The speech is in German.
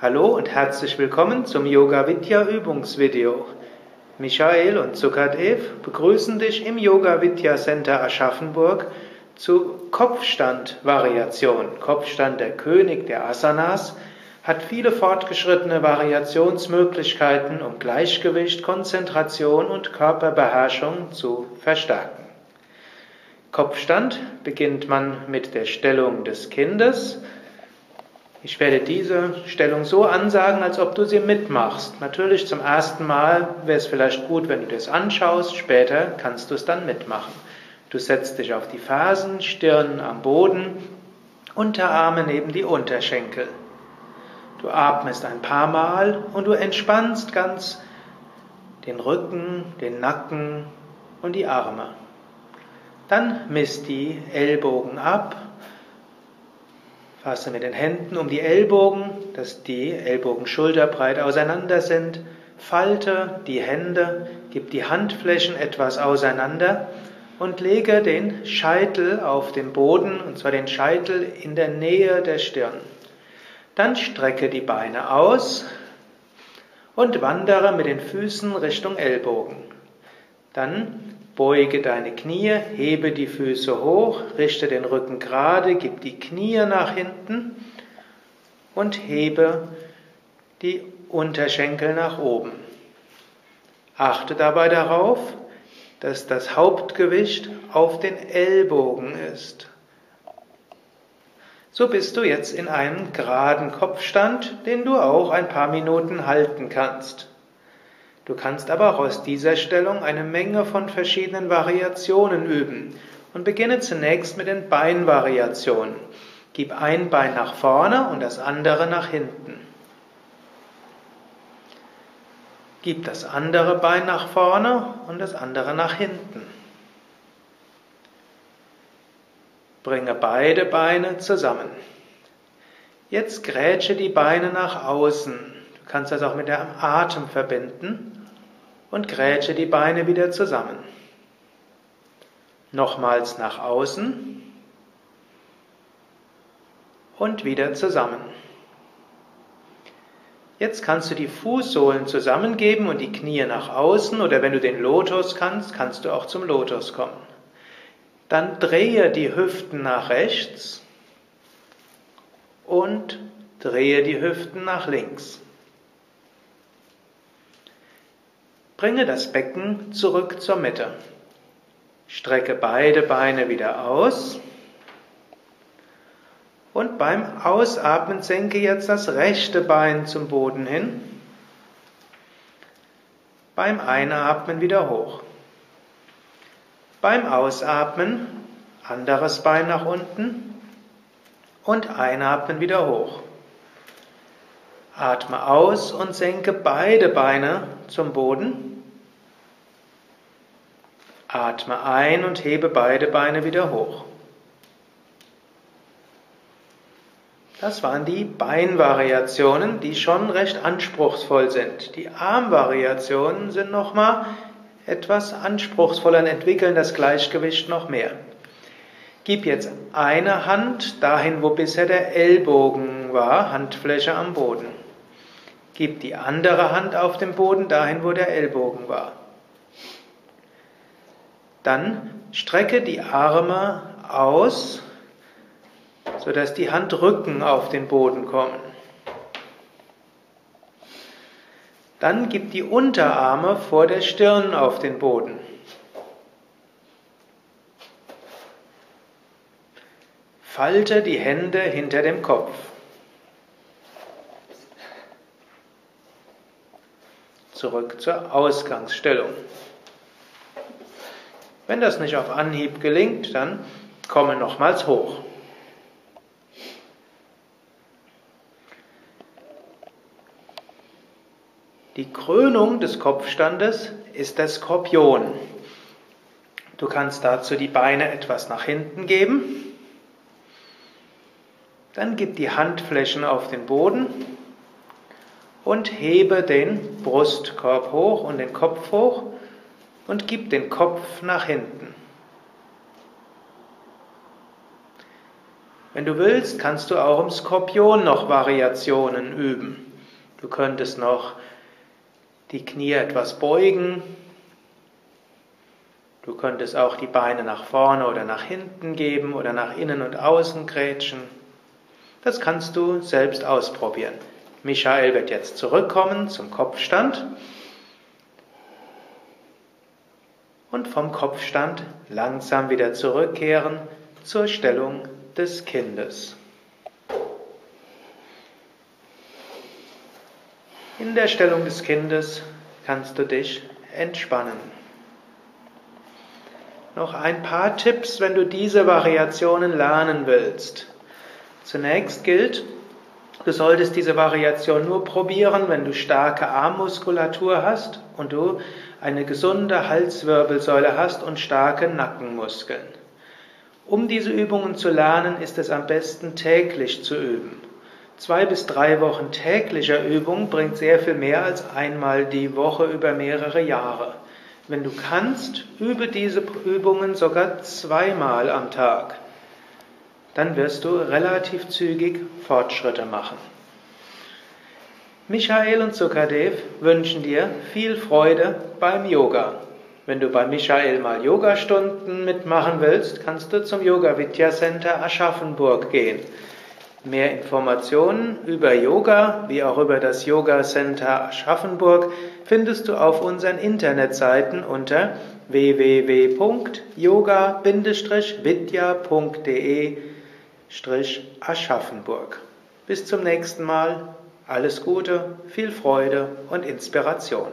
Hallo und herzlich willkommen zum Yoga Vidya Übungsvideo. Michael und Sukadev begrüßen dich im Yoga Vidya Center Aschaffenburg zu Kopfstand-Variation. Kopfstand, der König der Asanas, hat viele fortgeschrittene Variationsmöglichkeiten, um Gleichgewicht, Konzentration und Körperbeherrschung zu verstärken. Kopfstand beginnt man mit der Stellung des Kindes. Ich werde diese Stellung so ansagen, als ob du sie mitmachst. Natürlich zum ersten Mal wäre es vielleicht gut, wenn du das anschaust, später kannst du es dann mitmachen. Du setzt dich auf die Fersen, Stirn am Boden, Unterarme neben die Unterschenkel. Du atmest ein paar Mal und du entspannst ganz den Rücken, den Nacken und die Arme. Dann misst die Ellbogen ab Fasse mit den Händen um die Ellbogen, dass die Ellbogen schulterbreit auseinander sind. Falte die Hände, gib die Handflächen etwas auseinander und lege den Scheitel auf den Boden, und zwar den Scheitel in der Nähe der Stirn. Dann strecke die Beine aus und wandere mit den Füßen Richtung Ellbogen. Dann Beuge deine Knie, hebe die Füße hoch, richte den Rücken gerade, gib die Knie nach hinten und hebe die Unterschenkel nach oben. Achte dabei darauf, dass das Hauptgewicht auf den Ellbogen ist. So bist du jetzt in einem geraden Kopfstand, den du auch ein paar Minuten halten kannst. Du kannst aber auch aus dieser Stellung eine Menge von verschiedenen Variationen üben und beginne zunächst mit den Beinvariationen. Gib ein Bein nach vorne und das andere nach hinten. Gib das andere Bein nach vorne und das andere nach hinten. Bringe beide Beine zusammen. Jetzt grätsche die Beine nach außen. Du kannst das auch mit dem Atem verbinden und grätsche die Beine wieder zusammen. Nochmals nach außen und wieder zusammen. Jetzt kannst du die Fußsohlen zusammengeben und die Knie nach außen oder wenn du den Lotus kannst, kannst du auch zum Lotus kommen. Dann drehe die Hüften nach rechts und drehe die Hüften nach links. Bringe das Becken zurück zur Mitte. Strecke beide Beine wieder aus. Und beim Ausatmen senke jetzt das rechte Bein zum Boden hin. Beim Einatmen wieder hoch. Beim Ausatmen anderes Bein nach unten und einatmen wieder hoch. Atme aus und senke beide Beine zum Boden. Atme ein und hebe beide Beine wieder hoch. Das waren die Beinvariationen, die schon recht anspruchsvoll sind. Die Armvariationen sind nochmal etwas anspruchsvoller und entwickeln das Gleichgewicht noch mehr. Gib jetzt eine Hand dahin, wo bisher der Ellbogen war, Handfläche am Boden. Gib die andere Hand auf den Boden dahin, wo der Ellbogen war. Dann strecke die Arme aus, sodass die Handrücken auf den Boden kommen. Dann gib die Unterarme vor der Stirn auf den Boden. Falte die Hände hinter dem Kopf. zurück zur Ausgangsstellung. Wenn das nicht auf Anhieb gelingt, dann komme nochmals hoch. Die Krönung des Kopfstandes ist der Skorpion. Du kannst dazu die Beine etwas nach hinten geben. Dann gib die Handflächen auf den Boden und hebe den Brustkorb hoch und den Kopf hoch und gib den Kopf nach hinten. Wenn du willst, kannst du auch im Skorpion noch Variationen üben. Du könntest noch die Knie etwas beugen. Du könntest auch die Beine nach vorne oder nach hinten geben oder nach innen und außen grätschen. Das kannst du selbst ausprobieren. Michael wird jetzt zurückkommen zum Kopfstand und vom Kopfstand langsam wieder zurückkehren zur Stellung des Kindes. In der Stellung des Kindes kannst du dich entspannen. Noch ein paar Tipps, wenn du diese Variationen lernen willst. Zunächst gilt, du solltest diese Variation nur probieren, wenn du starke Armmuskulatur hast und du eine gesunde Halswirbelsäule hast und starke Nackenmuskeln. Um diese Übungen zu lernen, ist es am besten täglich zu üben. Zwei bis drei Wochen täglicher Übung bringt sehr viel mehr als einmal die Woche über mehrere Jahre. Wenn du kannst, übe diese Übungen sogar zweimal am Tag dann wirst du relativ zügig Fortschritte machen. Michael und Sukadev wünschen dir viel Freude beim Yoga. Wenn du bei Michael mal Yogastunden mitmachen willst, kannst du zum Yoga Vidya Center Aschaffenburg gehen. Mehr Informationen über Yoga, wie auch über das Yoga Center Aschaffenburg, findest du auf unseren Internetseiten unter www.yoga-vidya.de Aschaffenburg. Bis zum nächsten Mal. Alles Gute, viel Freude und Inspiration.